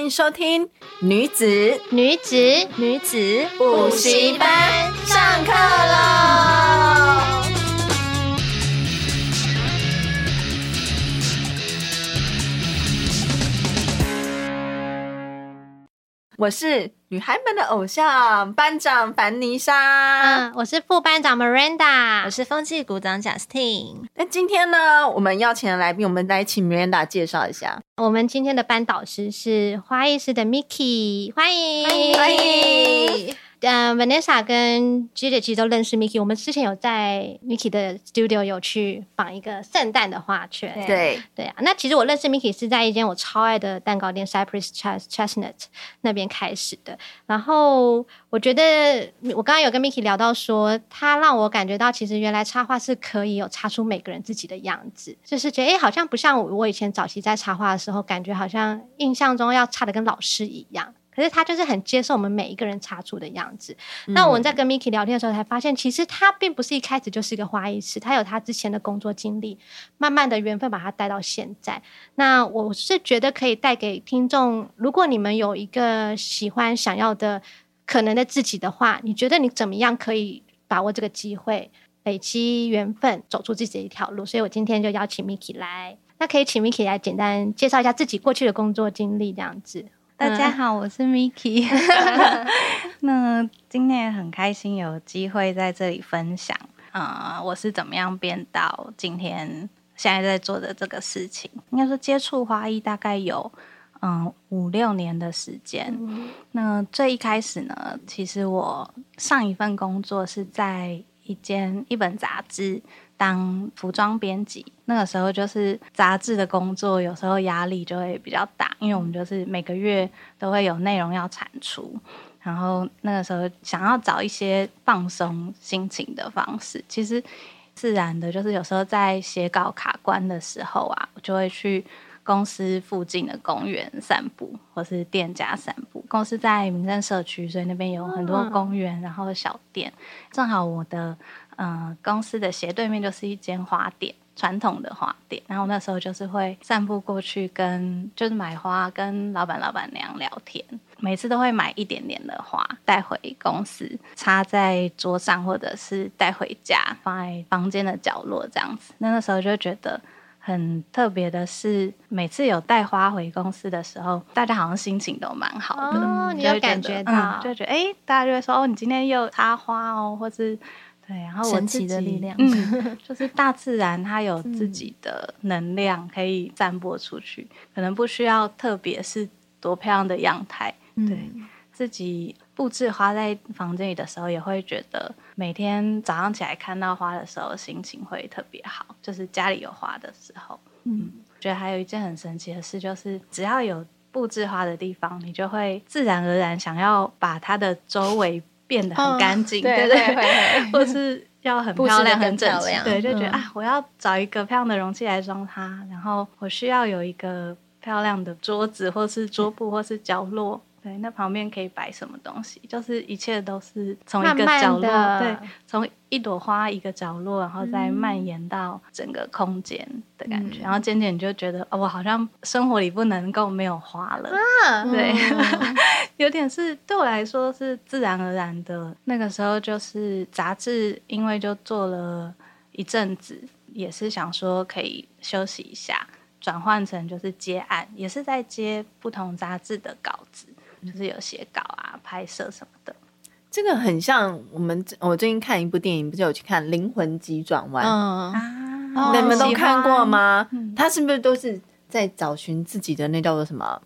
欢迎收听女子女子女子补习班上课喽！我是女孩们的偶像班长凡妮莎，嗯，我是副班长 Miranda，我是风纪股长 Justine。那今天呢，我们邀请的来宾，我们来请 Miranda 介绍一下。我们今天的班导师是花艺师的 Miki，欢迎欢迎。欢迎呃、uh,，Vanessa 跟 Gigi 其实都认识 Miki，我们之前有在 Miki 的 studio 有去绑一个圣诞的画圈。对对啊，那其实我认识 Miki 是在一间我超爱的蛋糕店 Cypress Chestnut 那边开始的。然后我觉得我刚刚有跟 Miki 聊到说，他让我感觉到其实原来插画是可以有插出每个人自己的样子，就是觉得哎，好像不像我我以前早期在插画的时候，感觉好像印象中要插的跟老师一样。可是他就是很接受我们每一个人插出的样子。嗯、那我们在跟 Miki 聊天的时候，才发现其实他并不是一开始就是一个花艺师，他有他之前的工作经历，慢慢的缘分把他带到现在。那我是觉得可以带给听众，如果你们有一个喜欢、想要的可能的自己的话，你觉得你怎么样可以把握这个机会，累积缘分，走出自己的一条路？所以我今天就邀请 Miki 来，那可以请 Miki 来简单介绍一下自己过去的工作经历，这样子。大家好，我是 Miki。那今天也很开心有机会在这里分享，啊、呃，我是怎么样变到今天现在在做的这个事情。应该说接触花艺大概有嗯五六年的时间。嗯、那最一开始呢，其实我上一份工作是在一间一本杂志。当服装编辑，那个时候就是杂志的工作，有时候压力就会比较大，因为我们就是每个月都会有内容要产出，然后那个时候想要找一些放松心情的方式，其实自然的就是有时候在写稿卡关的时候啊，我就会去公司附近的公园散步，或是店家散步。公司在民生社区，所以那边有很多公园，然后小店，正好我的。嗯、呃，公司的斜对面就是一间花店，传统的花店。然后那时候就是会散步过去跟，跟就是买花，跟老板老板娘聊天。每次都会买一点点的花带回公司，插在桌上，或者是带回家，放在房间的角落这样子。那那时候就觉得很特别的是，每次有带花回公司的时候，大家好像心情都蛮好的。哦，你有感觉到？嗯、就觉得哎、欸，大家就会说哦，你今天又插花哦，或是。对，然后我神奇的力量，嗯，就是大自然它有自己的能量可以散播出去，嗯、可能不需要特别是多漂亮的阳台，嗯、对自己布置花在房间里的时候，也会觉得每天早上起来看到花的时候，心情会特别好。就是家里有花的时候，嗯，觉得还有一件很神奇的事，就是只要有布置花的地方，你就会自然而然想要把它的周围。变得很干净，对对对，或是要很漂亮、很整齐，对，就觉得啊，我要找一个漂亮的容器来装它，然后我需要有一个漂亮的桌子，或是桌布，或是角落。对，那旁边可以摆什么东西？就是一切都是从一个角落，慢慢对，从一朵花一个角落，然后再蔓延到整个空间的感觉。嗯、然后渐渐你就觉得，哦，我好像生活里不能够没有花了。啊、对，嗯、有点是对我来说是自然而然的。那个时候就是杂志，因为就做了一阵子，也是想说可以休息一下，转换成就是接案，也是在接不同杂志的稿子。就是有写稿啊、拍摄什么的，这个很像我们。我最近看一部电影，不是有去看《灵魂急转弯》？嗯啊，你们都看过吗？嗯、他是不是都是在找寻自己的那叫做什么？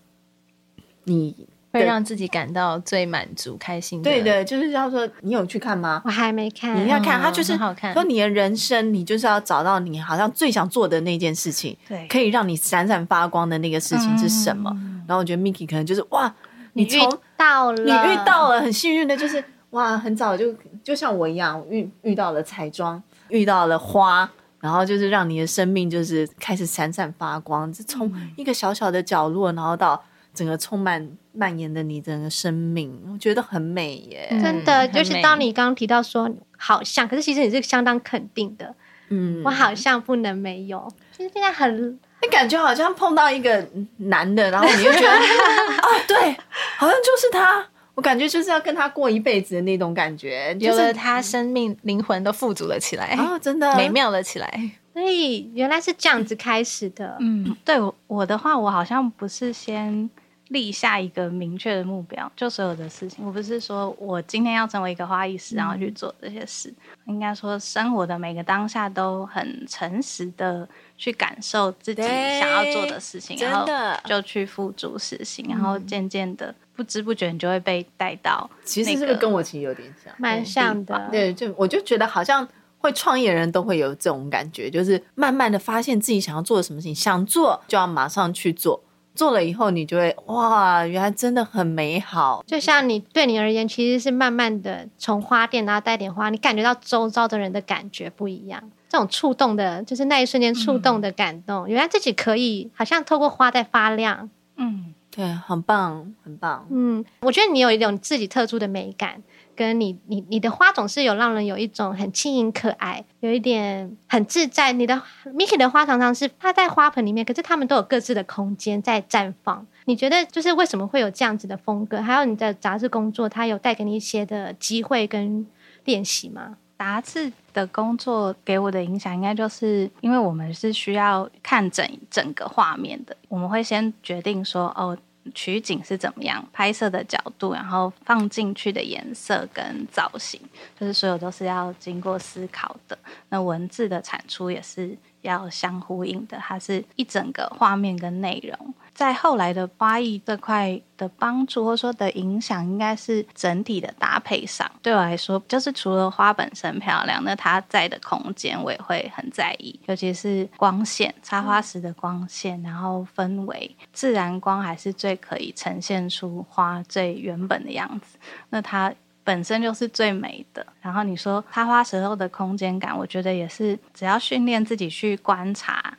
你会让自己感到最满足、开心的？对的，就是叫做你有去看吗？我还没看。你要看，他就是说你的人生，你就是要找到你好像最想做的那件事情，对，可以让你闪闪发光的那个事情是什么？嗯、然后我觉得 Miki 可能就是哇。你遇到了，你遇到了，很幸运的就是哇，很早就就像我一样遇遇到了彩妆，遇到了花，然后就是让你的生命就是开始闪闪发光，就从一个小小的角落，然后到整个充满蔓延的你整个生命，我觉得很美耶，真的。就是当你刚刚提到说好像，可是其实你是相当肯定的，嗯，我好像不能没有，就是现在很。你感觉好像碰到一个男的，然后你就觉得 啊，对，好像就是他。我感觉就是要跟他过一辈子的那种感觉，觉得他生命灵魂都富足了起来，哦，真的美妙了起来。所以原来是这样子开始的。嗯，对我的话，我好像不是先立下一个明确的目标，就所有的事情，我不是说我今天要成为一个花艺师，然后去做这些事。嗯、应该说，生活的每个当下都很诚实的去感受自己想要做的事情，然后就去付诸实行，然后渐渐的。不知不觉你就会被带到，其实是不是跟我其实有点像，蛮像的。对，就我就觉得好像会创业的人都会有这种感觉，就是慢慢的发现自己想要做的什么事情，想做就要马上去做，做了以后你就会哇，原来真的很美好。就像你对你而言，其实是慢慢的从花店然后带点花，你感觉到周遭的人的感觉不一样，这种触动的，就是那一瞬间触动的感动，嗯、原来自己可以好像透过花在发亮，嗯。对，很棒，很棒。嗯，我觉得你有一种自己特殊的美感，跟你，你，你的花总是有让人有一种很轻盈可爱，有一点很自在。你的 Miki 的花常常是它在花盆里面，可是它们都有各自的空间在绽放。你觉得就是为什么会有这样子的风格？还有你的杂志工作，它有带给你一些的机会跟练习吗？杂志的工作给我的影响，应该就是因为我们是需要看整整个画面的，我们会先决定说，哦，取景是怎么样，拍摄的角度，然后放进去的颜色跟造型，就是所有都是要经过思考的。那文字的产出也是要相呼应的，它是一整个画面跟内容。在后来的花艺这块的帮助，或者说的影响，应该是整体的搭配上。对我来说，就是除了花本身漂亮，那它在的空间我也会很在意，尤其是光线，插花时的光线，然后氛围，自然光还是最可以呈现出花最原本的样子。那它本身就是最美的。然后你说插花时候的空间感，我觉得也是，只要训练自己去观察。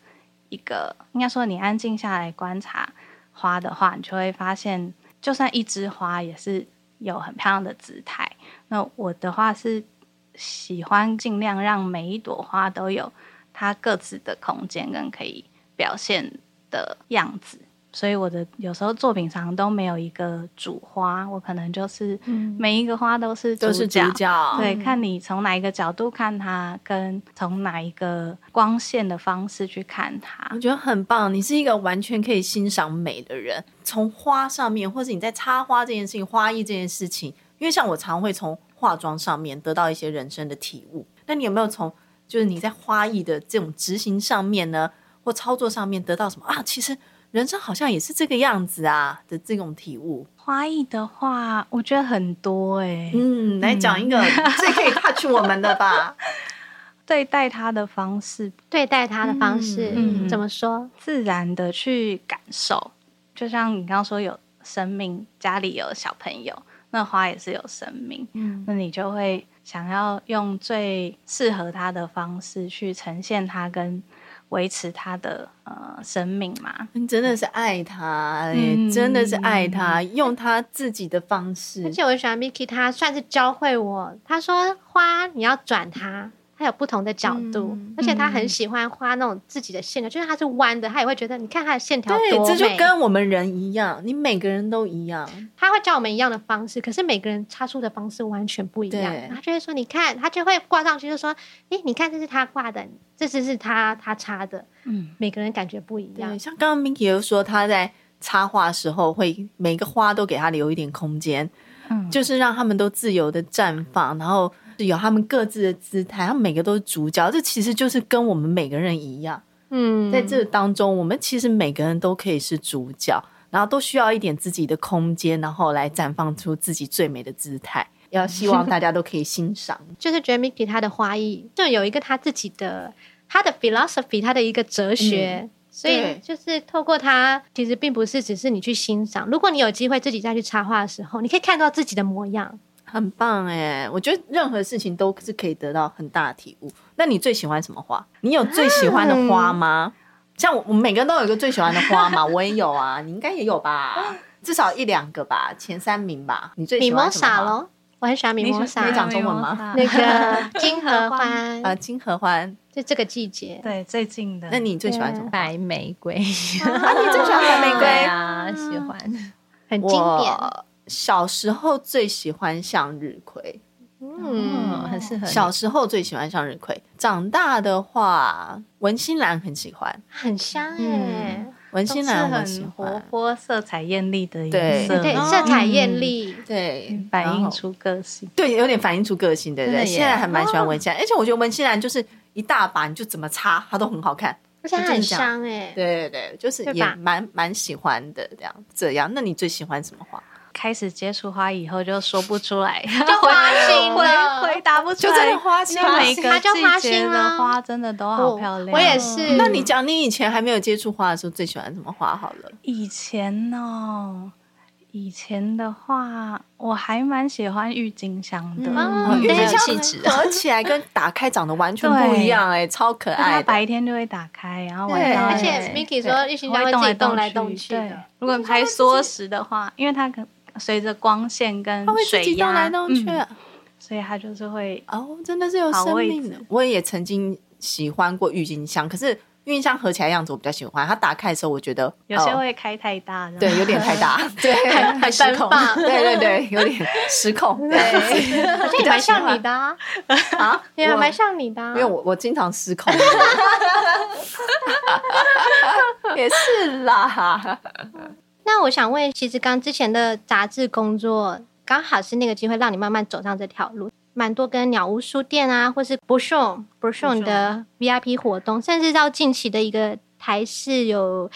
一个应该说，你安静下来观察花的话，你就会发现，就算一枝花也是有很漂亮的姿态。那我的话是喜欢尽量让每一朵花都有它各自的空间跟可以表现的样子。所以我的有时候作品上都没有一个主花，我可能就是每一个花都是都是主角。对，看你从哪一个角度看它，跟从哪一个光线的方式去看它，我觉得很棒。你是一个完全可以欣赏美的人，从花上面，或是你在插花这件事情、花艺这件事情，因为像我常会从化妆上面得到一些人生的体悟。那你有没有从就是你在花艺的这种执行上面呢，或操作上面得到什么啊？其实。人生好像也是这个样子啊的这种体悟。花艺的话，我觉得很多哎、欸。嗯，来讲一个最可以 touch 我们的吧。对待他的方式，对待他的方式，嗯，怎么说？自然的去感受，就像你刚刚说有生命，家里有小朋友，那花也是有生命。嗯，那你就会想要用最适合他的方式去呈现他跟。维持他的呃生命嘛，你真的是爱他，嗯、真的是爱他，嗯、用他自己的方式。而且我喜欢 Miki，他算是教会我。他说花你要转它。它有不同的角度，嗯、而且他很喜欢画那种自己的线条，嗯、就是他是弯的，他也会觉得你看他的线条。对，这就跟我们人一样，你每个人都一样。他会教我们一样的方式，可是每个人插出的方式完全不一样。他就会说：“你看，他就会挂上去，就说：‘诶，你看，这是他挂的，这只是他他插的。’嗯，每个人感觉不一样。像刚刚 Miki 又说，他在插画的时候会每个花都给他留一点空间，嗯，就是让他们都自由的绽放，然后。有他们各自的姿态，他们每个都是主角，这其实就是跟我们每个人一样。嗯，在这当中，我们其实每个人都可以是主角，然后都需要一点自己的空间，然后来绽放出自己最美的姿态。要希望大家都可以欣赏。就是觉得 Miki 他的花艺就有一个他自己的他的 philosophy，他的一个哲学，嗯、所以就是透过他，其实并不是只是你去欣赏。如果你有机会自己再去插画的时候，你可以看到自己的模样。很棒哎，我觉得任何事情都是可以得到很大的体悟。那你最喜欢什么花？你有最喜欢的花吗？嗯、像我们每个人都有一个最喜欢的花嘛，我也有啊，你应该也有吧？至少一两个吧，前三名吧。你最喜欢什么花？咯，我很喜欢米莫莎。可以讲中文吗？那个金合欢啊，金合欢。就这个季节。对，最近的。那你最喜欢什么？白玫瑰。啊，你最喜欢白玫瑰 啊？喜欢，很经典。小时候最喜欢向日葵。嗯，很适合。小时候最喜欢向日葵，长大的话，文心兰很喜欢，很香哎。文心兰很活泼、色彩艳丽的颜色，对，色彩艳丽，对，反映出个性，对，有点反映出个性，对对。现在还蛮喜欢文心兰，而且我觉得文心兰就是一大把，你就怎么擦它都很好看，而且很香哎。对对对，就是也蛮蛮喜欢的这样这样。那你最喜欢什么花？开始接触花以后就说不出来，就花心了，回答不出来。就真的花心，每个季节的花真的都好漂亮。我也是。那你讲你以前还没有接触花的时候，最喜欢什么花？好了，以前哦，以前的话，我还蛮喜欢郁金香的。郁金香合起来跟打开长得完全不一样，哎，超可爱。它白天就会打开，然后晚上。而且 Miki 说郁金香会自己动来动去的。如果拍缩时的话，因为它可。随着光线跟水压，动来动去，所以它就是会哦，真的是有生命的。我也曾经喜欢过郁金香，可是郁金香合起来样子我比较喜欢。它打开的时候，我觉得有些会开太大，对，有点太大，对，太失控，对对对，有点失控。对，好 像也蛮像你的啊，也蛮像你的，因为我我经常失控，也是啦。那我想问，其实刚之前的杂志工作，刚好是那个机会让你慢慢走上这条路，蛮多跟鸟屋书店啊，或是 Bouchon Bouchon 的 VIP 活动，甚至到近期的一个台式有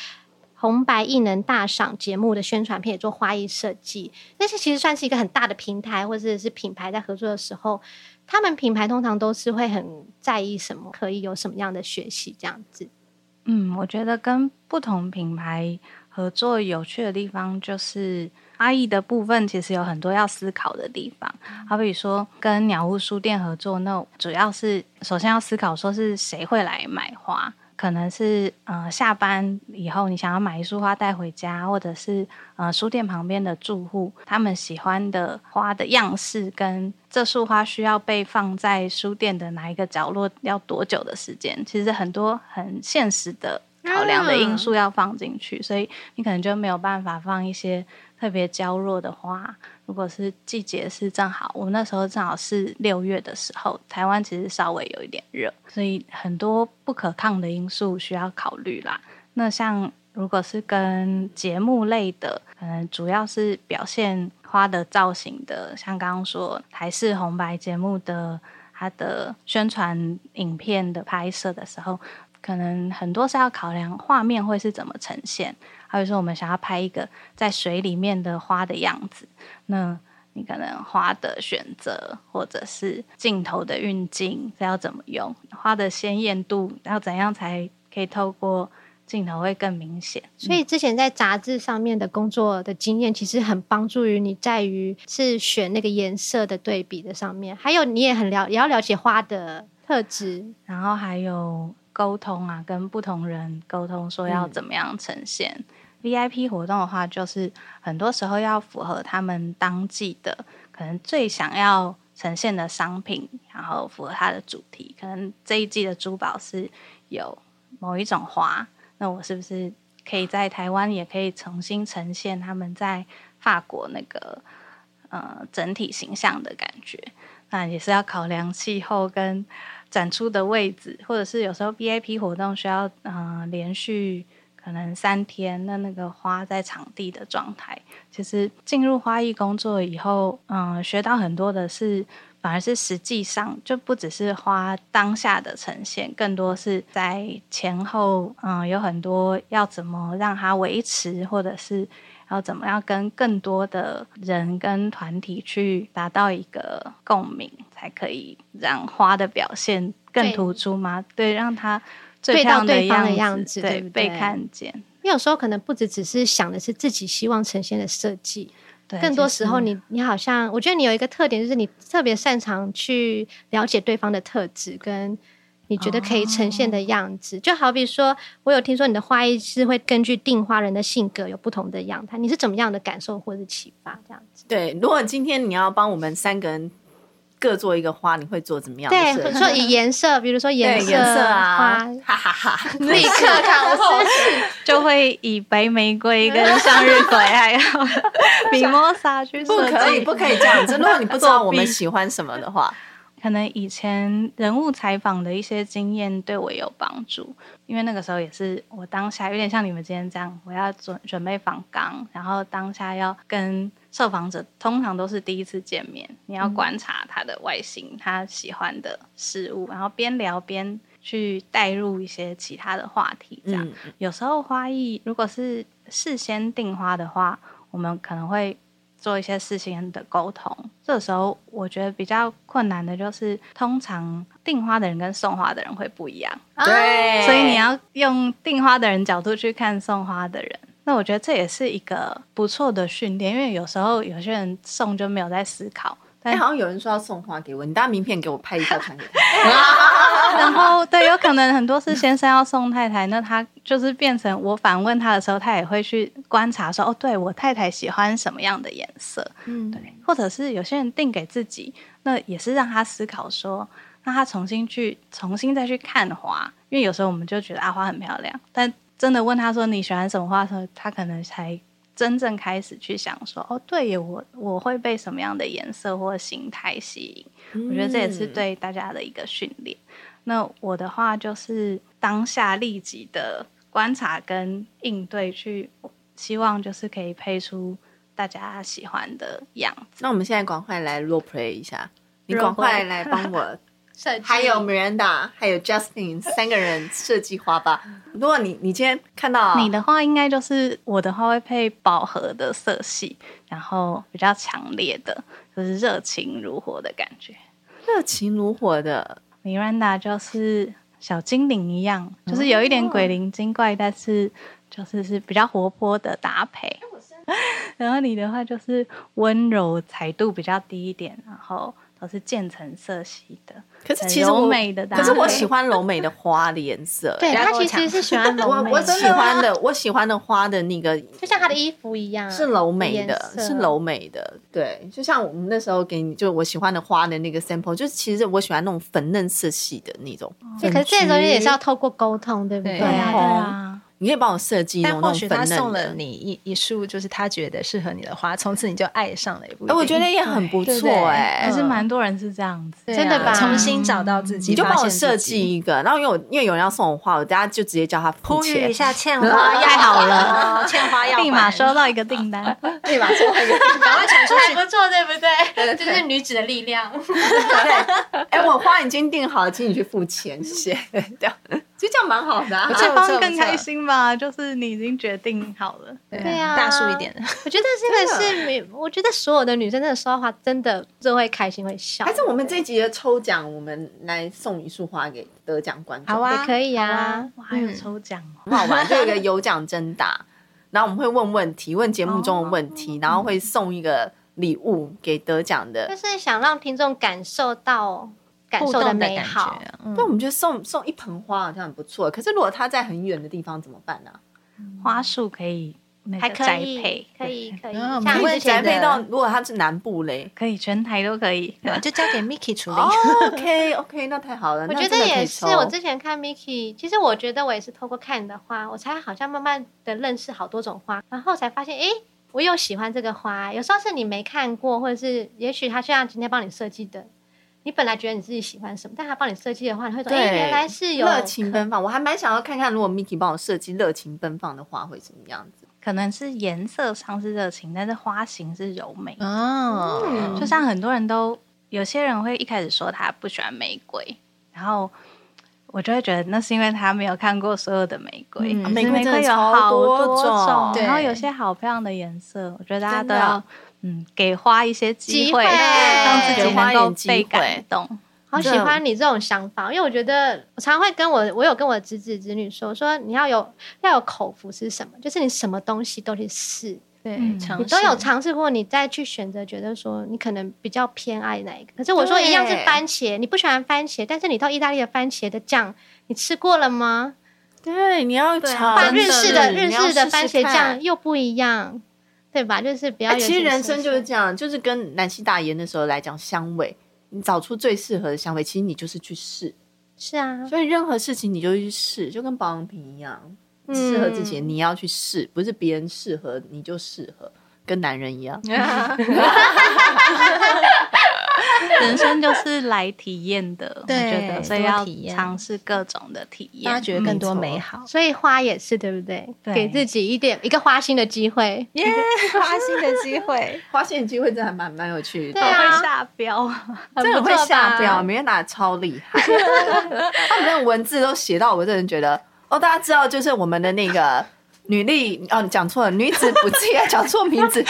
红白艺能大赏节目的宣传片，也做花艺设计，那些其实算是一个很大的平台，或者是品牌在合作的时候，他们品牌通常都是会很在意什么，可以有什么样的学习这样子。嗯，我觉得跟不同品牌。合作有趣的地方就是阿艺的部分，其实有很多要思考的地方。好比说跟鸟屋书店合作，那主要是首先要思考说是谁会来买花，可能是呃下班以后你想要买一束花带回家，或者是呃书店旁边的住户他们喜欢的花的样式，跟这束花需要被放在书店的哪一个角落，要多久的时间？其实很多很现实的。考量的因素要放进去，所以你可能就没有办法放一些特别娇弱的花。如果是季节是正好，我们那时候正好是六月的时候，台湾其实稍微有一点热，所以很多不可抗的因素需要考虑啦。那像如果是跟节目类的，可能主要是表现花的造型的，像刚刚说台式红白节目的它的宣传影片的拍摄的时候。可能很多是要考量画面会是怎么呈现，还有说我们想要拍一个在水里面的花的样子，那你可能花的选择或者是镜头的运镜是要怎么用，花的鲜艳度要怎样才可以透过镜头会更明显。所以之前在杂志上面的工作的经验，其实很帮助于你在于是选那个颜色的对比的上面，还有你也很了也要了解花的特质，然后还有。沟通啊，跟不同人沟通，说要怎么样呈现。嗯、VIP 活动的话，就是很多时候要符合他们当季的可能最想要呈现的商品，然后符合它的主题。可能这一季的珠宝是有某一种花，那我是不是可以在台湾也可以重新呈现他们在法国那个呃整体形象的感觉？那也是要考量气候跟。展出的位置，或者是有时候 VIP 活动需要，呃，连续可能三天，那那个花在场地的状态，其实进入花艺工作以后，嗯、学到很多的是，反而是实际上就不只是花当下的呈现，更多是在前后，嗯、有很多要怎么让它维持，或者是。要怎么样跟更多的人跟团体去达到一个共鸣，才可以让花的表现更突出吗？对，对，让它最漂亮的样子，对，对，对，被看见。你有时候可能不只只是想的是自己希望呈现的设计，对，更多时候你你好像，我觉得你有一个特点，就是你特别擅长去了解对方的特质跟。你觉得可以呈现的样子，oh. 就好比说，我有听说你的花艺是会根据订花人的性格有不同的样态，你是怎么样的感受或者启发这样子？对，如果今天你要帮我们三个人各做一个花，你会做怎么样？对，或者说以颜色，比如说颜色，颜色啊，花，哈哈哈，立刻看后续，就会以白玫瑰跟向日葵还有 米莫莎去设计。不可以，不可以这样子。如果你不知道我们喜欢什么的话。可能以前人物采访的一些经验对我有帮助，因为那个时候也是我当下有点像你们今天这样，我要准准备访纲，然后当下要跟受访者通常都是第一次见面，你要观察他的外形，他喜欢的事物，然后边聊边去带入一些其他的话题，这样。嗯、有时候花艺如果是事先订花的话，我们可能会。做一些事情的沟通，这时候我觉得比较困难的就是，通常订花的人跟送花的人会不一样，对，所以你要用订花的人角度去看送花的人。那我觉得这也是一个不错的训练，因为有时候有些人送就没有在思考。哎，好像有人说要送花给我，你打名片给我拍一下传给他。然后对，有可能很多是先生要送太太，那他就是变成我反问他的时候，他也会去观察说，哦，对我太太喜欢什么样的颜色，嗯，对，或者是有些人订给自己，那也是让他思考说，那他重新去重新再去看花，因为有时候我们就觉得啊花很漂亮，但真的问他说你喜欢什么花的时候，他可能才。真正开始去想说，哦，对耶，我我会被什么样的颜色或形态吸引？嗯、我觉得这也是对大家的一个训练。那我的话就是当下立即的观察跟应对，去希望就是可以配出大家喜欢的样子。那我们现在赶快来 role play 一下，你赶快来帮我。计还有 Miranda，还有 Justin 三个人设计花吧。如果你你今天看到你的话，应该就是我的话会配饱和的色系，然后比较强烈的，就是热情如火的感觉。热情如火的 Miranda 就是小精灵一样，就是有一点鬼灵精怪，但是就是是比较活泼的搭配。然后你的话就是温柔，彩度比较低一点，然后。都是渐层色系的，可是其实柔美的，可是我喜欢柔美的花的颜色。对，他其实是喜欢 柔美的。我喜欢的，我喜欢的花的那个，就像他的衣服一样，是柔美的，是柔美的。对，就像我们那时候给你，就我喜欢的花的那个 sample，就是其实我喜欢那种粉嫩色系的那种。对，可是这种也是要透过沟通，对不对？对啊，对啊。你可以帮我设计，但或许他送了你一一束，就是他觉得适合你的花，从此你就爱上了。哎，我觉得也很不错哎，还是蛮多人是这样子，真的吧？重新找到自己，你就帮我设计一个。然后因为我因为有人要送我花，我等下就直接叫他呼吁一下，欠花要好了，欠花要 立马收到一个订单，立马收到一个订单，赶快传出去，还不错，对不对？这是女子的力量。对，哎，我花已经订好了，请你去付钱，谢谢。这样。其实这样蛮好的，啊，这方更开心吧？就是你已经决定好了，对啊，大数一点。我觉得这个是，我觉得所有的女生真的说的话，真的就会开心会笑。还是我们这一集的抽奖，我们来送一束花给得奖观众，好啊，可以啊，我还有抽奖，很好玩，就有一个有奖征答，然后我们会问问题，问节目中的问题，然后会送一个礼物给得奖的，就是想让听众感受到。感受的美好，那、嗯、我们觉得送送一盆花好像很不错。可是如果它在很远的地方怎么办呢、啊？花束可以还可以，可以可以，像宅配到，如果他是南部嘞，可以全台都可以，就交给 Miki 处理。Oh, OK OK，那太好了。我觉得也是，我之前看 Miki，其实我觉得我也是透过看你的花，我才好像慢慢的认识好多种花，然后才发现，哎，我又喜欢这个花。有时候是你没看过，或者是也许他就像今天帮你设计的。你本来觉得你自己喜欢什么，但他帮你设计的话，你会说：“哎，原来是有热情奔放。”我还蛮想要看看，如果 Miki 帮我设计热情奔放的话会什么样子？可能是颜色上是热情，但是花型是柔美哦。嗯、就像很多人都有些人会一开始说他不喜欢玫瑰，然后我就会觉得那是因为他没有看过所有的玫瑰。嗯、玫瑰有好多种，然后有些好漂亮的颜色，我觉得大家都要。嗯，给花一些机会，让自己能够被感动。好喜欢你这种想法，因为我觉得我常常会跟我，我有跟我侄子侄女说，说你要有要有口福是什么？就是你什么东西都去试，对，你都有尝试过，你再去选择，觉得说你可能比较偏爱哪一个。可是我说一样是番茄，你不喜欢番茄，但是你到意大利的番茄的酱，你吃过了吗？对，你要尝日式的日式的番茄酱又不一样。对吧？就是不要、欸。其实人生就是这样，就是跟南希大爷那时候来讲，香味你找出最适合的香味，其实你就是去试。是啊，所以任何事情你就去试，就跟保养品一样，适合自己你要去试，不是别人适合你就适合，跟男人一样。人生就是来体验的，对我觉得，所以要尝试各种的体验，发掘更多美好。所以花也是对不对？对。给自己一点一个花心的机会，耶，花心的机会，花心的机会真的还蛮蛮有趣的，对啊。会下标，真的会下标，很每天打超厉害，他们的文字都写到我真的觉得，哦，大家知道就是我们的那个女力哦，你讲错了，女子补习讲错名字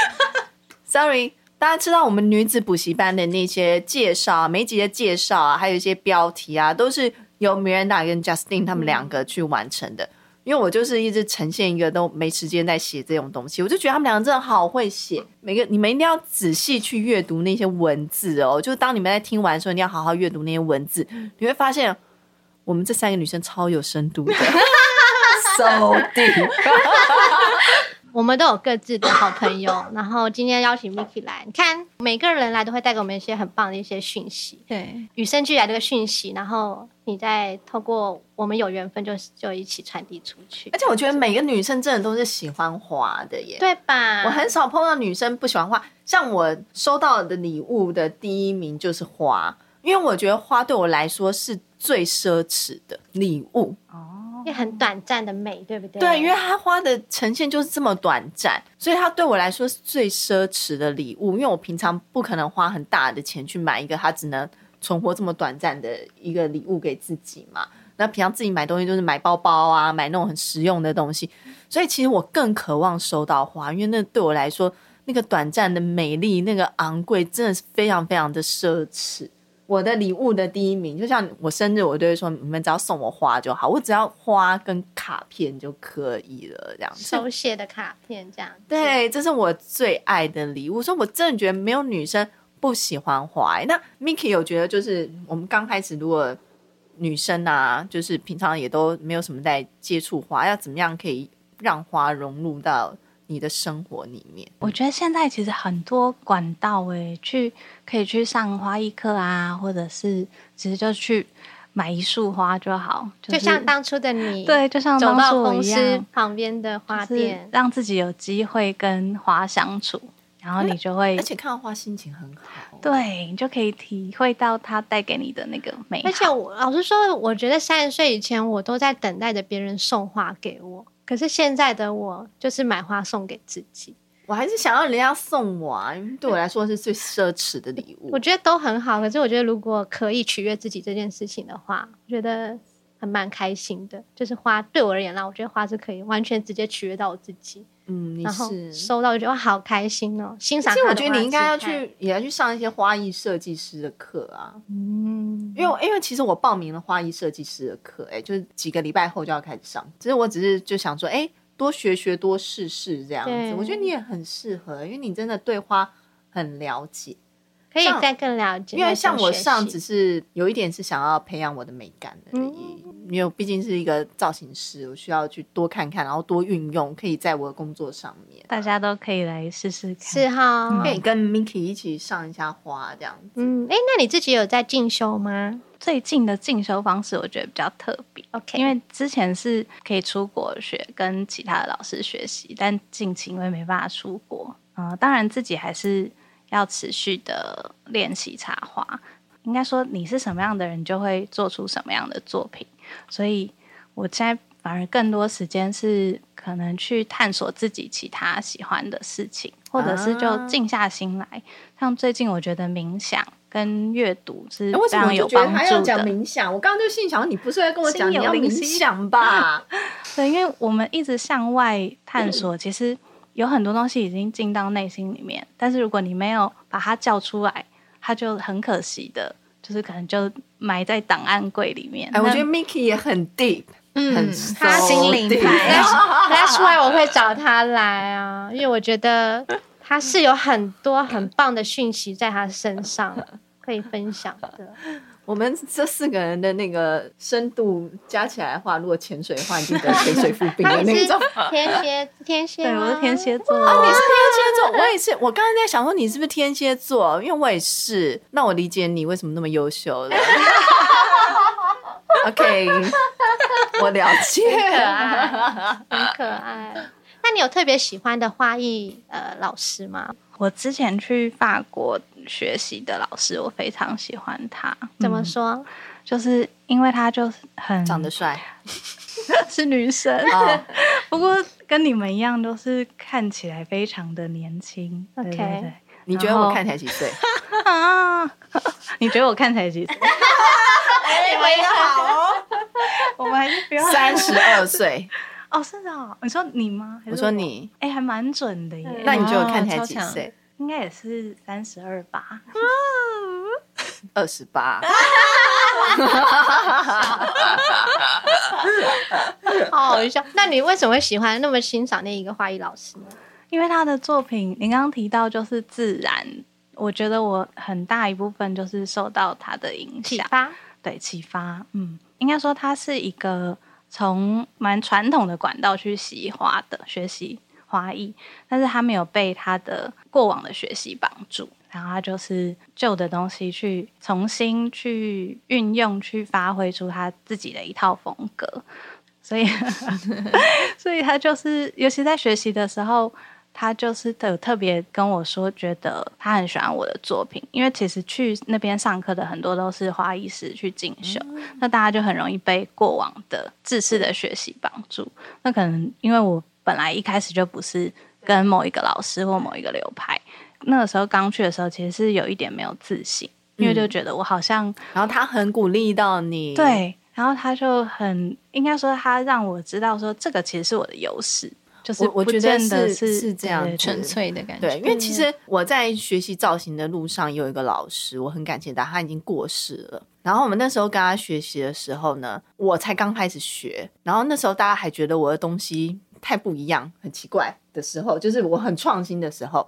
，sorry。大家知道我们女子补习班的那些介绍，每一集的介绍啊，还有一些标题啊，都是由 Miranda 跟 Justine 他们两个去完成的。因为我就是一直呈现一个都没时间在写这种东西，我就觉得他们两个真的好会写。每个你们一定要仔细去阅读那些文字哦，就是当你们在听完的时候，你要好好阅读那些文字，你会发现我们这三个女生超有深度的，so deep。我们都有各自的好朋友，然后今天邀请 Miki 来，你看每个人来都会带给我们一些很棒的一些讯息，对，与生俱来这个讯息，然后你再透过我们有缘分就就一起传递出去。而且我觉得每个女生真的都是喜欢花的耶，对吧？我很少碰到女生不喜欢花，像我收到的礼物的第一名就是花，因为我觉得花对我来说是最奢侈的礼物。哦。也很短暂的美，对不对？对，因为它花的呈现就是这么短暂，所以它对我来说是最奢侈的礼物。因为我平常不可能花很大的钱去买一个它只能存活这么短暂的一个礼物给自己嘛。那平常自己买东西就是买包包啊，买那种很实用的东西，所以其实我更渴望收到花，因为那对我来说，那个短暂的美丽，那个昂贵，真的是非常非常的奢侈。我的礼物的第一名，就像我生日，我都会说你们只要送我花就好，我只要花跟卡片就可以了，这样子。手写的卡片这样。对，这是我最爱的礼物，所以我真的觉得没有女生不喜欢花、欸。那 Miki 有觉得，就是我们刚开始，如果女生啊，就是平常也都没有什么在接触花，要怎么样可以让花融入到你的生活里面，我觉得现在其实很多管道诶，去可以去上花艺课啊，或者是其实就去买一束花就好，就是、就像当初的你，对，就像当初我公司旁边的花店，让自己有机会跟花相处，然后你就会，而且看到花心情很好，对，你就可以体会到它带给你的那个美好。而且我老实说，我觉得三十岁以前，我都在等待着别人送花给我。可是现在的我就是买花送给自己，我还是想要人家送我啊，因为对我来说是最奢侈的礼物。我觉得都很好，可是我觉得如果可以取悦自己这件事情的话，我觉得还蛮开心的。就是花对我而言啦，我觉得花是可以完全直接取悦到我自己。嗯，你是然后收到就觉得好开心哦，欣赏。其实我觉得你应该要去，也要去上一些花艺设计师的课啊。嗯，因为因为其实我报名了花艺设计师的课，哎，就是几个礼拜后就要开始上。其实我只是就想说，哎，多学学，多试试这样子。我觉得你也很适合，因为你真的对花很了解。可以再更了解，因为像我上只是有一点是想要培养我的美感而已。因为我毕竟是一个造型师，我需要去多看看，然后多运用，可以在我的工作上面。大家都可以来试试看，是哈，可以跟 Miki 一起上一下花这样子。嗯，哎，那你自己有在进修吗？最近的进修方式我觉得比较特别，OK，因为之前是可以出国学，跟其他的老师学习，但近期因为没办法出国，嗯、呃，当然自己还是。要持续的练习插花，应该说你是什么样的人，就会做出什么样的作品。所以我现在反而更多时间是可能去探索自己其他喜欢的事情，或者是就静下心来。啊、像最近我觉得冥想跟阅读是非常有帮助的。还要讲冥想，我刚刚就心想，你不是在跟我讲你要冥想吧？对，因为我们一直向外探 索，其实。有很多东西已经进到内心里面，但是如果你没有把它叫出来，它就很可惜的，就是可能就埋在档案柜里面。哎，我觉得 Miki 也很 deep，嗯，很他心灵派。That's why 我会找他来啊，因为我觉得他是有很多很棒的讯息在他身上可以分享的。我们这四个人的那个深度加起来的话，如果潜水的话，已经得水水腹病的那种。天蝎，天蝎，对，我是天蝎座。啊，你是天蝎座，我也是。我刚才在想说，你是不是天蝎座？因为我也是。那我理解你为什么那么优秀了。OK，我了解，很可爱，很可爱。那你有特别喜欢的花艺呃老师吗？我之前去法国学习的老师，我非常喜欢他。怎么说？嗯、就是因为他就是很长得帅，是女生。Oh. 不过跟你们一样，都是看起来非常的年轻。OK，对对对，你觉得我看起来几岁？啊？你觉得我看起来几岁？哎，你好哦，我们还是不要三十二岁。哦，是的，你说你吗？我，我说你，哎，还蛮准的耶。那你觉得我看起来几岁？应该也是三十二吧，二十八。好好笑。那你为什么会喜欢那么欣赏那一个花艺老师呢？因为他的作品，您刚刚提到就是自然，我觉得我很大一部分就是受到他的影响，启发。对，启发。嗯，应该说他是一个。从蛮传统的管道去习花的学习花艺，但是他没有被他的过往的学习绑住，然后他就是旧的东西去重新去运用，去发挥出他自己的一套风格，所以，所以他就是，尤其在学习的时候。他就是有特别跟我说，觉得他很喜欢我的作品，因为其实去那边上课的很多都是花艺师去进修，嗯、那大家就很容易被过往的知识的学习绑住。那可能因为我本来一开始就不是跟某一个老师或某一个流派，那个时候刚去的时候，其实是有一点没有自信，因为就觉得我好像，然后他很鼓励到你，对，然后他就很应该说他让我知道说这个其实是我的优势。就是我我觉得是是，是这样纯粹的感觉，对，因为其实我在学习造型的路上有一个老师，我很感谢他，他已经过世了。然后我们那时候跟他学习的时候呢，我才刚开始学，然后那时候大家还觉得我的东西太不一样，很奇怪的时候，就是我很创新的时候，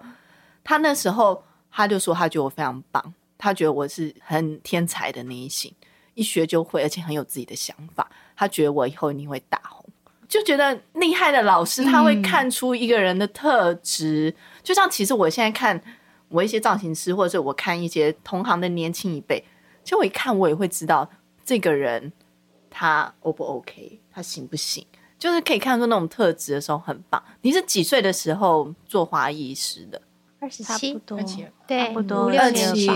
他那时候他就说他觉得我非常棒，他觉得我是很天才的那一型，一学就会，而且很有自己的想法，他觉得我以后一定会大红。就觉得厉害的老师，他会看出一个人的特质。就像其实我现在看我一些造型师，或者是我看一些同行的年轻一辈，其实我一看我也会知道这个人他 O 不 OK，他行不行，就是可以看出那种特质的时候很棒。你是几岁的时候做花艺师的？二十七，多，对，差不多二七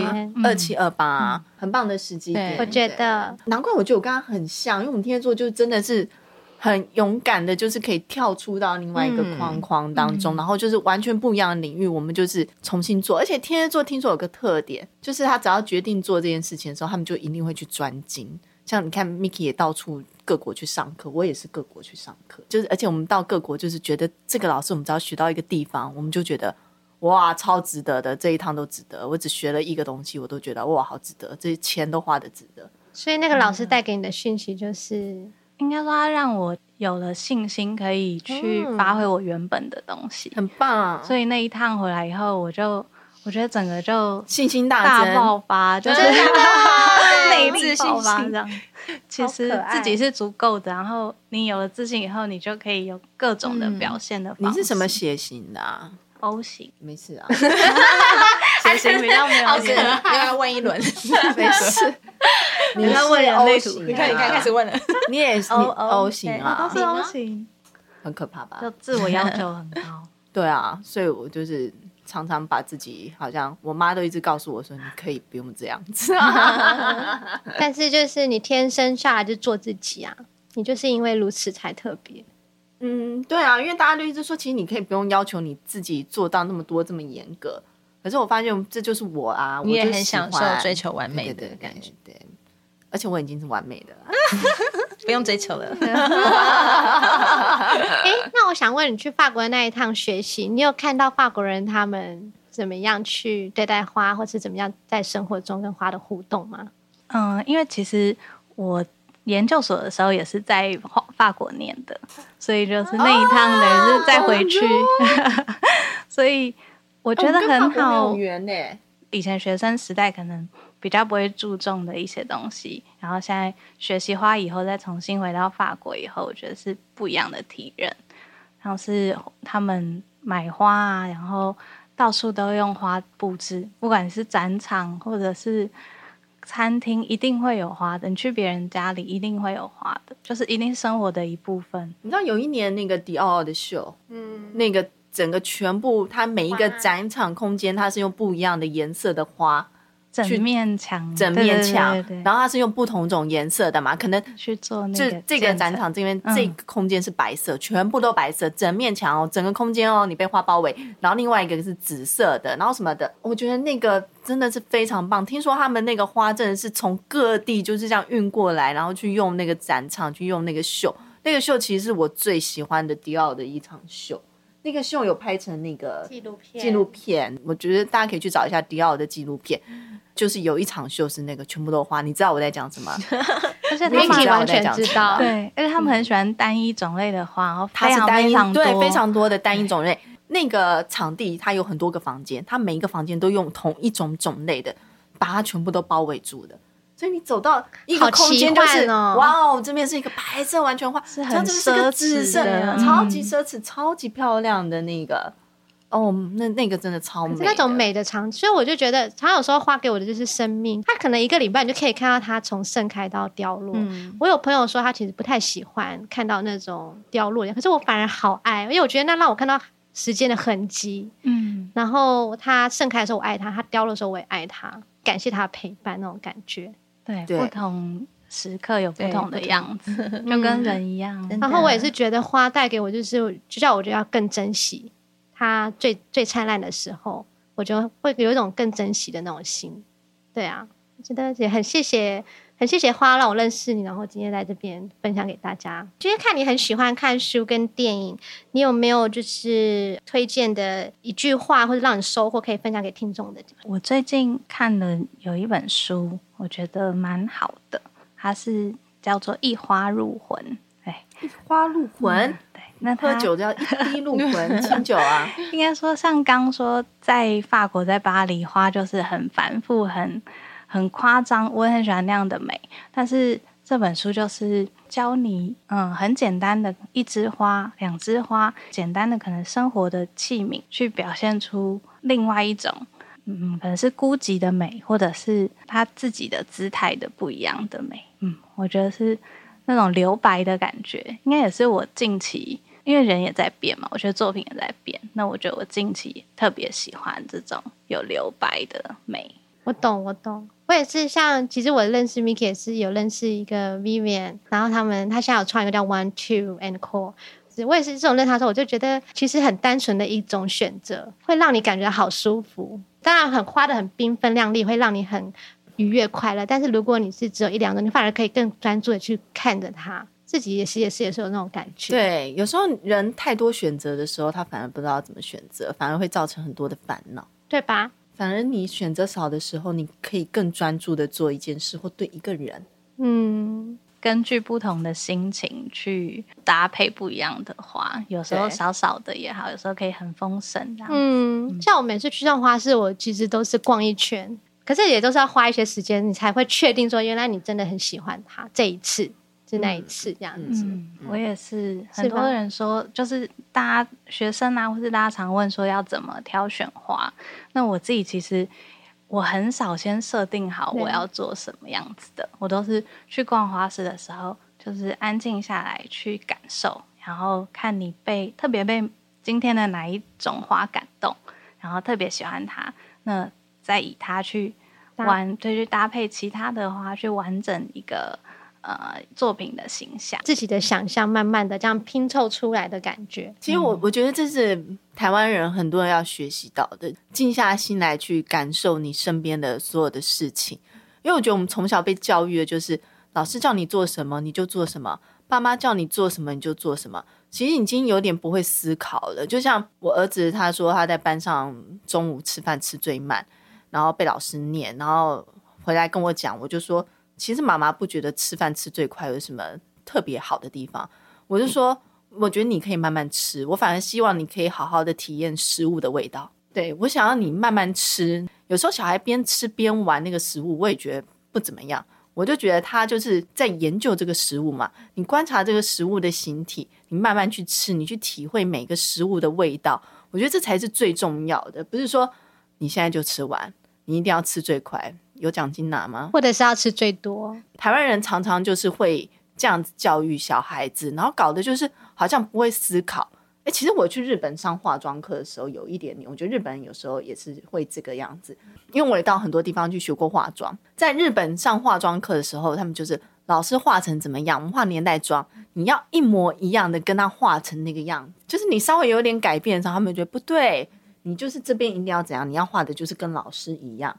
二七二八，很棒的时机点。我觉得难怪我觉得我跟他很像，因为我们天蝎座就真的是。很勇敢的，就是可以跳出到另外一个框框当中，嗯、然后就是完全不一样的领域，我们就是重新做。而且天蝎座听说有个特点，就是他只要决定做这件事情的时候，他们就一定会去专精。像你看，Miki 也到处各国去上课，我也是各国去上课。就是而且我们到各国，就是觉得这个老师，我们只要学到一个地方，我们就觉得哇，超值得的，这一趟都值得。我只学了一个东西，我都觉得哇，好值得，这些钱都花的值得。所以那个老师带给你的讯息就是。应该说，他让我有了信心，可以去发挥我原本的东西，很棒。所以那一趟回来以后，我就我觉得整个就信心大大爆发，就是 内力信心这样。其实自己是足够的，然后你有了自信以后，你就可以有各种的表现的方式。你是什么血型的啊？O 型，没事啊。血型比较没有，又要问一轮，没事。你要问人类图，你看，你看，开始问了。你也是 O 型啊，都是 O 型，很可怕吧？就自我要求很高。对啊，所以我就是常常把自己，好像我妈都一直告诉我说，你可以不用这样子。但是就是你天生下来就做自己啊，你就是因为如此才特别。嗯，对啊，因为大家都一直说，其实你可以不用要求你自己做到那么多这么严格。可是我发现这就是我啊，我也很享受追求完美的感觉，对，而且我已经是完美的了，不用追求了。哎、欸，那我想问你，去法国的那一趟学习，你有看到法国人他们怎么样去对待花，或是怎么样在生活中跟花的互动吗？嗯，因为其实我研究所的时候也是在法国念的，所以就是那一趟等于是再回去，哦、所以。我觉得很好，缘呢。以前学生时代可能比较不会注重的一些东西。然后现在学习花以后，再重新回到法国以后，我觉得是不一样的体验。然后是他们买花啊，然后到处都用花布置，不管是展场或者是餐厅，一定会有花的。你去别人家里，一定会有花的，就是一定生活的一部分。你知道有一年那个迪奥的秀，嗯，那个整个全部，它每一个展场空间，它是用不一样的颜色的花。整面墙，整面墙，然后它是用不同种颜色的嘛，可能去做那个。这这个展场这边、嗯、这个空间是白色，全部都白色，整面墙哦，整个空间哦，你被花包围。然后另外一个是紫色的，然后什么的，我觉得那个真的是非常棒。听说他们那个花真的是从各地就是这样运过来，然后去用那个展场去用那个秀。那个秀其实是我最喜欢的迪奥的一场秀。那个秀有拍成那个纪录片，纪录片，我觉得大家可以去找一下迪奥的纪录片。就是有一场秀是那个全部都花，你知道我在讲什么？而且他们完全知道，对，而且他们很喜欢单一种类的花，然后它是单一，对，非常多的单一种类。那个场地它有很多个房间，它每一个房间都用同一种种类的，把它全部都包围住的。所以你走到一个空间就是，哦、哇哦，这边是一个白色完全花，是很奢侈的，超级奢侈、超级漂亮的那个。哦，那那个真的超美的，那种美的场景，所以我就觉得，他有时候花给我的就是生命。它可能一个礼拜你就可以看到它从盛开到凋落。嗯、我有朋友说他其实不太喜欢看到那种凋落，可是我反而好爱，因为我觉得那让我看到时间的痕迹。嗯，然后它盛开的时候我爱它，它凋落的时候我也爱它，感谢它的陪伴那种感觉。对，对不同时刻有不同的样子，就跟人一样。然后我也是觉得花带给我就是，就叫我觉得要更珍惜。它最最灿烂的时候，我就会有一种更珍惜的那种心。对啊，我觉得也很谢谢，很谢谢花让我认识你，然后今天在这边分享给大家。今天看你很喜欢看书跟电影，你有没有就是推荐的一句话或者让你收获可以分享给听众的？我最近看了有一本书，我觉得蛮好的，它是叫做《一花入魂》。哎，一花入魂。嗯那喝酒叫一滴入魂，清酒啊。应该说，像刚说，在法国，在巴黎，花就是很繁复、很很夸张。我也很喜欢那样的美。但是这本书就是教你，嗯，很简单的一枝花、两枝花，简单的可能生活的器皿，去表现出另外一种，嗯，可能是孤寂的美，或者是他自己的姿态的不一样的美。嗯，我觉得是那种留白的感觉，应该也是我近期。因为人也在变嘛，我觉得作品也在变。那我觉得我近期特别喜欢这种有留白的美。我懂，我懂。我也是像，其实我认识 Miki 也是有认识一个 Vivian，然后他们他现在有创一个叫 One Two and Core。我也是这种认识他的时候，我就觉得其实很单纯的一种选择，会让你感觉好舒服。当然很花的很缤纷亮丽，会让你很愉悦快乐。但是如果你是只有一两个，你反而可以更专注的去看着它。自己也是也是也是有那种感觉。对，有时候人太多选择的时候，他反而不知道怎么选择，反而会造成很多的烦恼，对吧？反而你选择少的时候，你可以更专注的做一件事或对一个人。嗯，根据不同的心情去搭配不一样的花，有时候少少的也好，有时候可以很丰盛这样。嗯，像我每次去上花市，我其实都是逛一圈，可是也都是要花一些时间，你才会确定说，原来你真的很喜欢它这一次。是那一次这样子，嗯嗯、我也是。很多人说，就是大家学生啊，或是大家常问说要怎么挑选花。那我自己其实我很少先设定好我要做什么样子的，我都是去逛花市的时候，就是安静下来去感受，然后看你被特别被今天的哪一种花感动，然后特别喜欢它，那再以它去玩，对，去搭配其他的花去完整一个。呃，作品的形象，自己的想象，慢慢的这样拼凑出来的感觉。其实我我觉得这是台湾人很多人要学习到的，静下心来去感受你身边的所有的事情。因为我觉得我们从小被教育的就是，老师叫你做什么你就做什么，爸妈叫你做什么你就做什么。其实已经有点不会思考了。就像我儿子他说他在班上中午吃饭吃最慢，然后被老师念，然后回来跟我讲，我就说。其实妈妈不觉得吃饭吃最快有什么特别好的地方，我就说，我觉得你可以慢慢吃，我反而希望你可以好好的体验食物的味道。对，我想要你慢慢吃。有时候小孩边吃边玩那个食物，我也觉得不怎么样。我就觉得他就是在研究这个食物嘛。你观察这个食物的形体，你慢慢去吃，你去体会每个食物的味道。我觉得这才是最重要的，不是说你现在就吃完，你一定要吃最快，有奖金拿吗？或者是要吃最多？台湾人常常就是会这样子教育小孩子，然后搞得就是好像不会思考。哎，其实我去日本上化妆课的时候，有一点点，我觉得日本人有时候也是会这个样子。因为我也到很多地方去学过化妆，在日本上化妆课的时候，他们就是老师画成怎么样，我们画年代妆，你要一模一样的跟他画成那个样子，就是你稍微有点改变的时候，他们觉得不对，你就是这边一定要怎样，你要画的就是跟老师一样，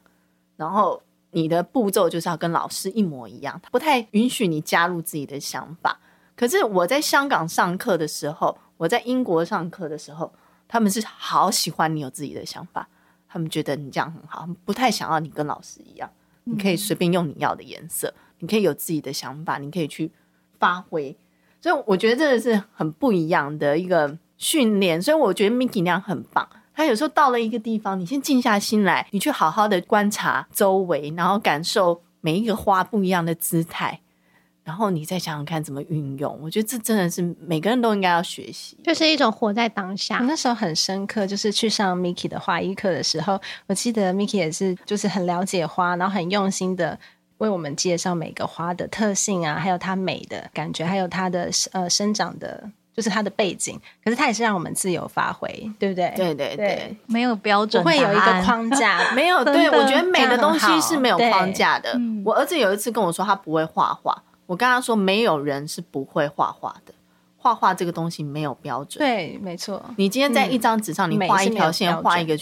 然后你的步骤就是要跟老师一模一样，他不太允许你加入自己的想法。可是我在香港上课的时候。我在英国上课的时候，他们是好喜欢你有自己的想法，他们觉得你这样很好，不太想要你跟老师一样，你可以随便用你要的颜色，你可以有自己的想法，你可以去发挥。所以我觉得这个是很不一样的一个训练。所以我觉得 Miki 那样很棒。他有时候到了一个地方，你先静下心来，你去好好的观察周围，然后感受每一个花不一样的姿态。然后你再想想看怎么运用，我觉得这真的是每个人都应该要学习，就是一种活在当下。我那时候很深刻，就是去上 Miki 的花艺课的时候，我记得 Miki 也是就是很了解花，然后很用心的为我们介绍每个花的特性啊，还有它美的感觉，还有它的呃生长的，就是它的背景。可是它也是让我们自由发挥，对不对？对对对，没有标准，不会有一个框架，没有。对，我觉得美的东西是没有框架的。我儿子有一次跟我说，他不会画画。我跟他说，没有人是不会画画的。画画这个东西没有标准。对，没错。你今天在一张纸上，你画一条线，画一个，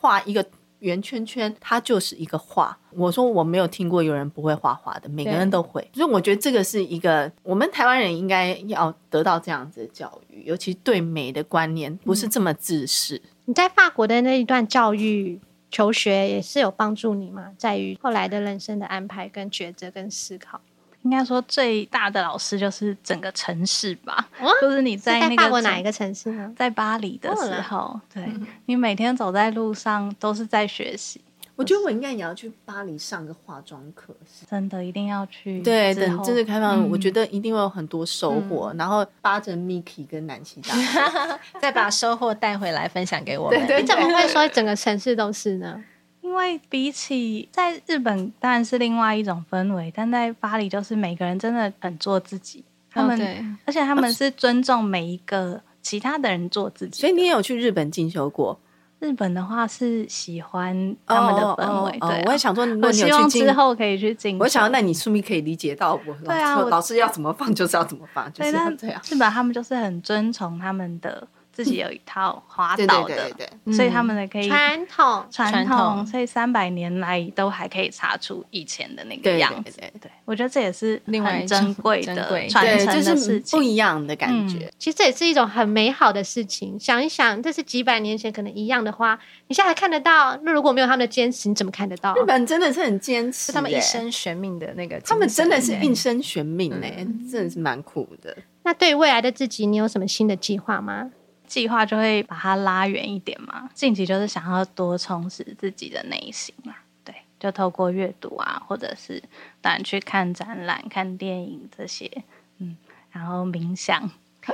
画一个圆圈圈，它就是一个画。我说我没有听过有人不会画画的，每个人都会。所以我觉得这个是一个我们台湾人应该要得到这样子的教育，尤其对美的观念不是这么自私。你在法国的那一段教育求学也是有帮助你吗？在于后来的人生的安排、跟抉择、跟思考。应该说最大的老师就是整个城市吧，哦、就是你在那个法国哪一个城市呢？在巴黎的时候，对、嗯、你每天走在路上都是在学习。我觉得我应该也要去巴黎上个化妆课，真的一定要去。对，等正式开放，嗯、我觉得一定会有很多收获。嗯、然后扒着 Miki 跟南希大 再把收获带回来分享给我们。对对对，你怎么会说整个城市都是呢？因为比起在日本当然是另外一种氛围，但在巴黎就是每个人真的很做自己，他们、哦、而且他们是尊重每一个其他的人做自己。所以你也有去日本进修过？日本的话是喜欢他们的氛围，对、啊。我也想说，我希望之后可以去进。我想要，那你说明可以理解到我，对啊，老师要怎么放就是要怎么放，就是这样。日本他们就是很遵从他们的。自己有一套花道的，对对对，所以他们的可以传统传统，所以三百年来都还可以查出以前的那个样子。对对，我觉得这也是另外珍贵的传承的事情，不一样的感觉。其实这也是一种很美好的事情。想一想，这是几百年前可能一样的花，你现在还看得到。那如果没有他们的坚持，你怎么看得到？日本真的是很坚持，他们一生悬命的那个，他们真的是一生悬命哎，真的是蛮苦的。那对于未来的自己，你有什么新的计划吗？计划就会把它拉远一点嘛，近期就是想要多充实自己的内心嘛，对，就透过阅读啊，或者是当然去看展览、看电影这些，嗯，然后冥想。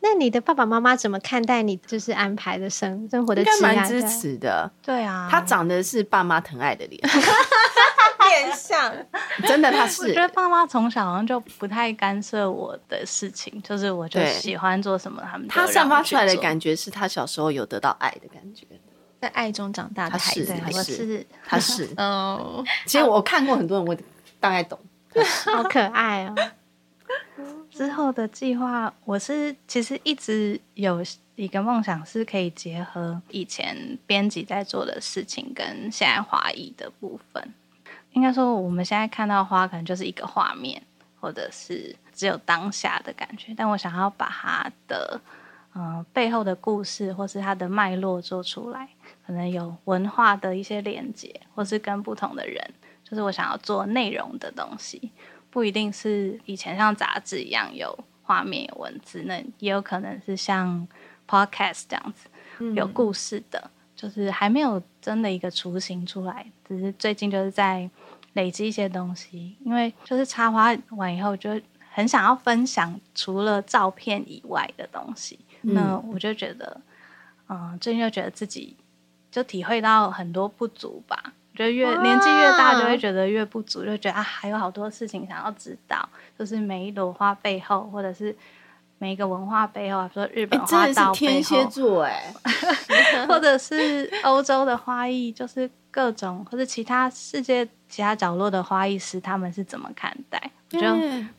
那你的爸爸妈妈怎么看待你就是安排的生生活的？应该蛮支持的，对啊，他长得是爸妈疼爱的脸。变相，真的他是。我觉得爸妈从小好像就不太干涉我的事情，就是我就喜欢做什么，他们他散发出来的感觉是他小时候有得到爱的感觉，在爱中长大的孩子。他是，我是，他是。哦，其实我看过很多人，我大概懂。好可爱哦。之后的计划，我是其实一直有一个梦想，是可以结合以前编辑在做的事情跟现在华裔的部分。应该说，我们现在看到花，可能就是一个画面，或者是只有当下的感觉。但我想要把它的嗯、呃、背后的故事，或是它的脉络做出来，可能有文化的一些连接，或是跟不同的人，就是我想要做内容的东西，不一定是以前像杂志一样有画面、有文字，那也有可能是像 podcast 这样子有故事的。就是还没有真的一个雏形出来，只是最近就是在累积一些东西。因为就是插花完以后，就很想要分享除了照片以外的东西。嗯、那我就觉得，嗯，最近就觉得自己就体会到很多不足吧。觉得越年纪越大，就会觉得越不足，就觉得啊，还有好多事情想要知道，就是每一朵花背后，或者是每一个文化背后，比如说日本花道天蝎座哎，或者是欧洲的花艺，就是各种或者其他世界其他角落的花艺师，他们是怎么看待？我就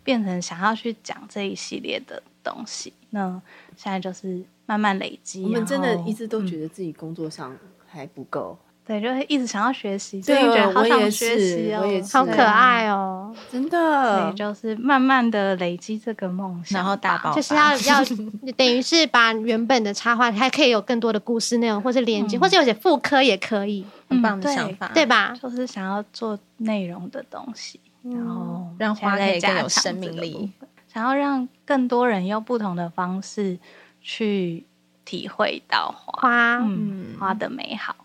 变成想要去讲这一系列的东西。那现在就是慢慢累积，我们真的一直都觉得自己工作上还不够。对，就会一直想要学习，所以觉得好想学习哦，我也是，好可爱哦，真的。对，就是慢慢的累积这个梦想，然后大爆，就是要 要 等于是把原本的插画还可以有更多的故事内容，或是连接，嗯、或者有些副科也可以，很棒的想法，对，对吧？就是想要做内容的东西，嗯、然后让花可以更有生命力，想要让更多人用不同的方式去体会到花，花，嗯，花的美好。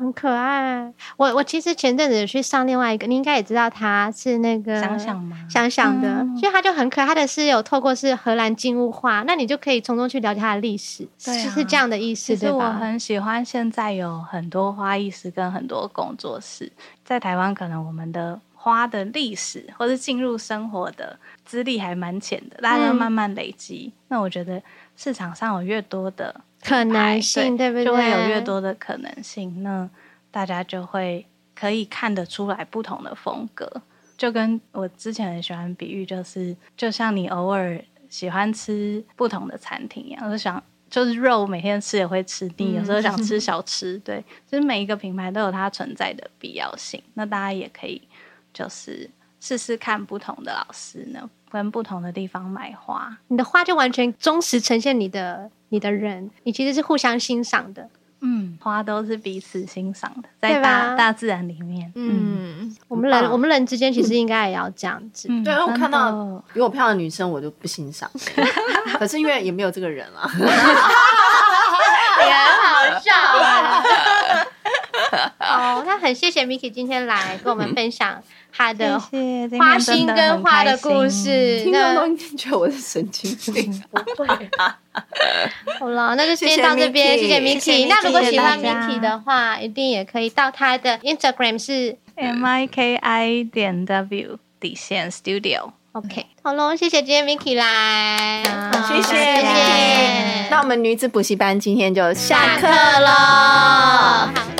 很可爱，我我其实前阵子有去上另外一个，你应该也知道他是那个想想吗？想想的，嗯、所以他就很可爱。他的是有透过是荷兰静物画，那你就可以从中去了解他的历史，对、啊，是这样的意思。其实我很喜欢现在有很多花艺师跟很多工作室，在台湾可能我们的花的历史或是进入生活的资历还蛮浅的，大家要慢慢累积。嗯、那我觉得市场上有越多的。可能性对，不对？就会有越多的可能性，那大家就会可以看得出来不同的风格。就跟我之前很喜欢比喻，就是就像你偶尔喜欢吃不同的餐厅一样，我就想就是肉每天吃也会吃腻，有时候想吃小吃，嗯、对，就是每一个品牌都有它存在的必要性。那大家也可以就是试试看不同的老师呢，跟不同的地方买花，你的花就完全忠实呈现你的。你的人，你其实是互相欣赏的。嗯，花都是彼此欣赏的，在大大自然里面。嗯，我们人，我们人之间其实应该也要这样子。对，我看到比我漂亮的女生，我就不欣赏。可是因为也没有这个人啊 也很好笑。哦，那很谢谢 Miki 今天来跟我们分享。他的花心跟花的故事，听众都觉得我是神经病。不 好了，那就先到这边，谢谢 Miki。那如果喜欢 Miki 的话，一定也可以到他的 Instagram 是 M I K I 点 W 底线 Studio。OK，好喽，谢谢今天 Miki 来，谢谢谢谢。那我们女子补习班今天就下课喽。